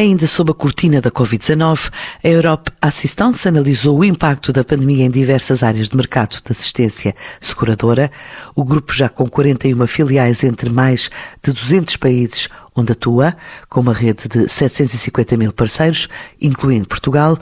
Ainda sob a cortina da Covid-19, a Europe Assistance analisou o impacto da pandemia em diversas áreas de mercado de assistência seguradora. O grupo, já com 41 filiais entre mais de 200 países onde atua, com uma rede de 750 mil parceiros, incluindo Portugal,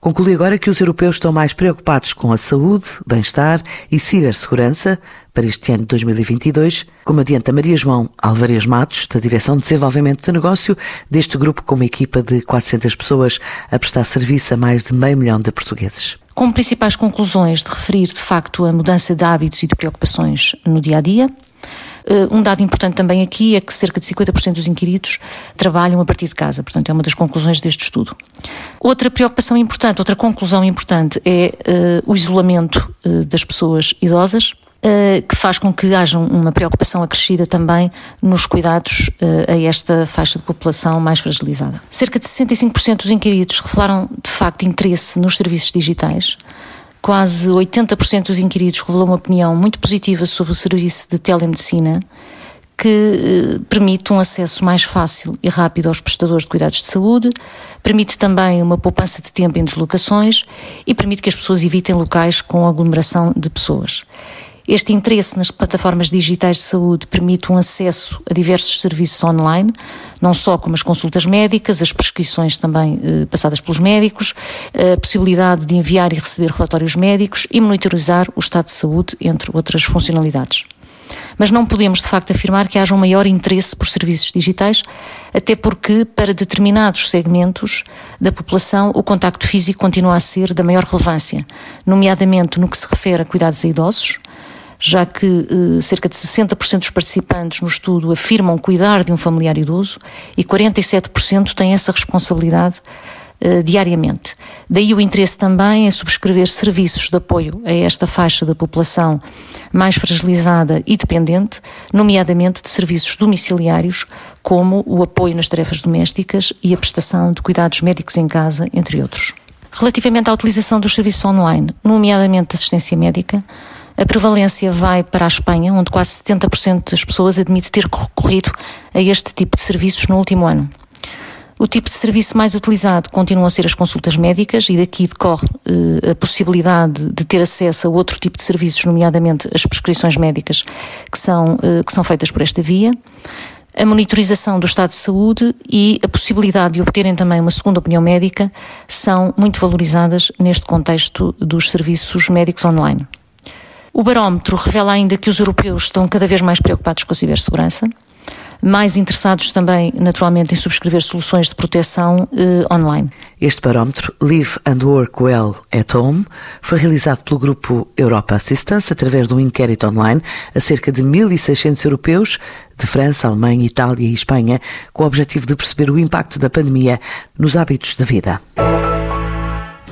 conclui agora que os europeus estão mais preocupados com a saúde, bem-estar e cibersegurança para este ano de 2022, como adianta Maria João Alvarez Matos, da Direção de Desenvolvimento de Negócio deste grupo, com uma equipa de 400 pessoas a prestar serviço a mais de meio milhão de portugueses. Como principais conclusões de referir, de facto, a mudança de hábitos e de preocupações no dia a dia, um dado importante também aqui é que cerca de 50% dos inquiridos trabalham a partir de casa, portanto é uma das conclusões deste estudo. Outra preocupação importante, outra conclusão importante é uh, o isolamento uh, das pessoas idosas, que faz com que haja uma preocupação acrescida também nos cuidados a esta faixa de população mais fragilizada. Cerca de 65% dos inquiridos revelaram de facto interesse nos serviços digitais, Quase 80% dos inquiridos revelou uma opinião muito positiva sobre o serviço de telemedicina, que eh, permite um acesso mais fácil e rápido aos prestadores de cuidados de saúde, permite também uma poupança de tempo em deslocações e permite que as pessoas evitem locais com aglomeração de pessoas. Este interesse nas plataformas digitais de saúde permite um acesso a diversos serviços online, não só como as consultas médicas, as prescrições também eh, passadas pelos médicos, a possibilidade de enviar e receber relatórios médicos e monitorizar o estado de saúde, entre outras funcionalidades. Mas não podemos, de facto, afirmar que haja um maior interesse por serviços digitais, até porque, para determinados segmentos da população, o contacto físico continua a ser da maior relevância, nomeadamente no que se refere a cuidados a idosos, já que eh, cerca de 60% dos participantes no estudo afirmam cuidar de um familiar idoso e 47% têm essa responsabilidade eh, diariamente. Daí o interesse também em subscrever serviços de apoio a esta faixa da população mais fragilizada e dependente, nomeadamente de serviços domiciliários, como o apoio nas tarefas domésticas e a prestação de cuidados médicos em casa, entre outros. Relativamente à utilização dos serviços online, nomeadamente de assistência médica, a prevalência vai para a Espanha, onde quase 70% das pessoas admite ter recorrido a este tipo de serviços no último ano. O tipo de serviço mais utilizado continuam a ser as consultas médicas e daqui decorre eh, a possibilidade de ter acesso a outro tipo de serviços, nomeadamente as prescrições médicas que são, eh, que são feitas por esta via. A monitorização do estado de saúde e a possibilidade de obterem também uma segunda opinião médica são muito valorizadas neste contexto dos serviços médicos online. O barómetro revela ainda que os europeus estão cada vez mais preocupados com a cibersegurança, mais interessados também, naturalmente, em subscrever soluções de proteção eh, online. Este barómetro, Live and Work Well at Home, foi realizado pelo grupo Europa Assistance através de um inquérito online a cerca de 1.600 europeus de França, Alemanha, Itália e Espanha, com o objetivo de perceber o impacto da pandemia nos hábitos de vida.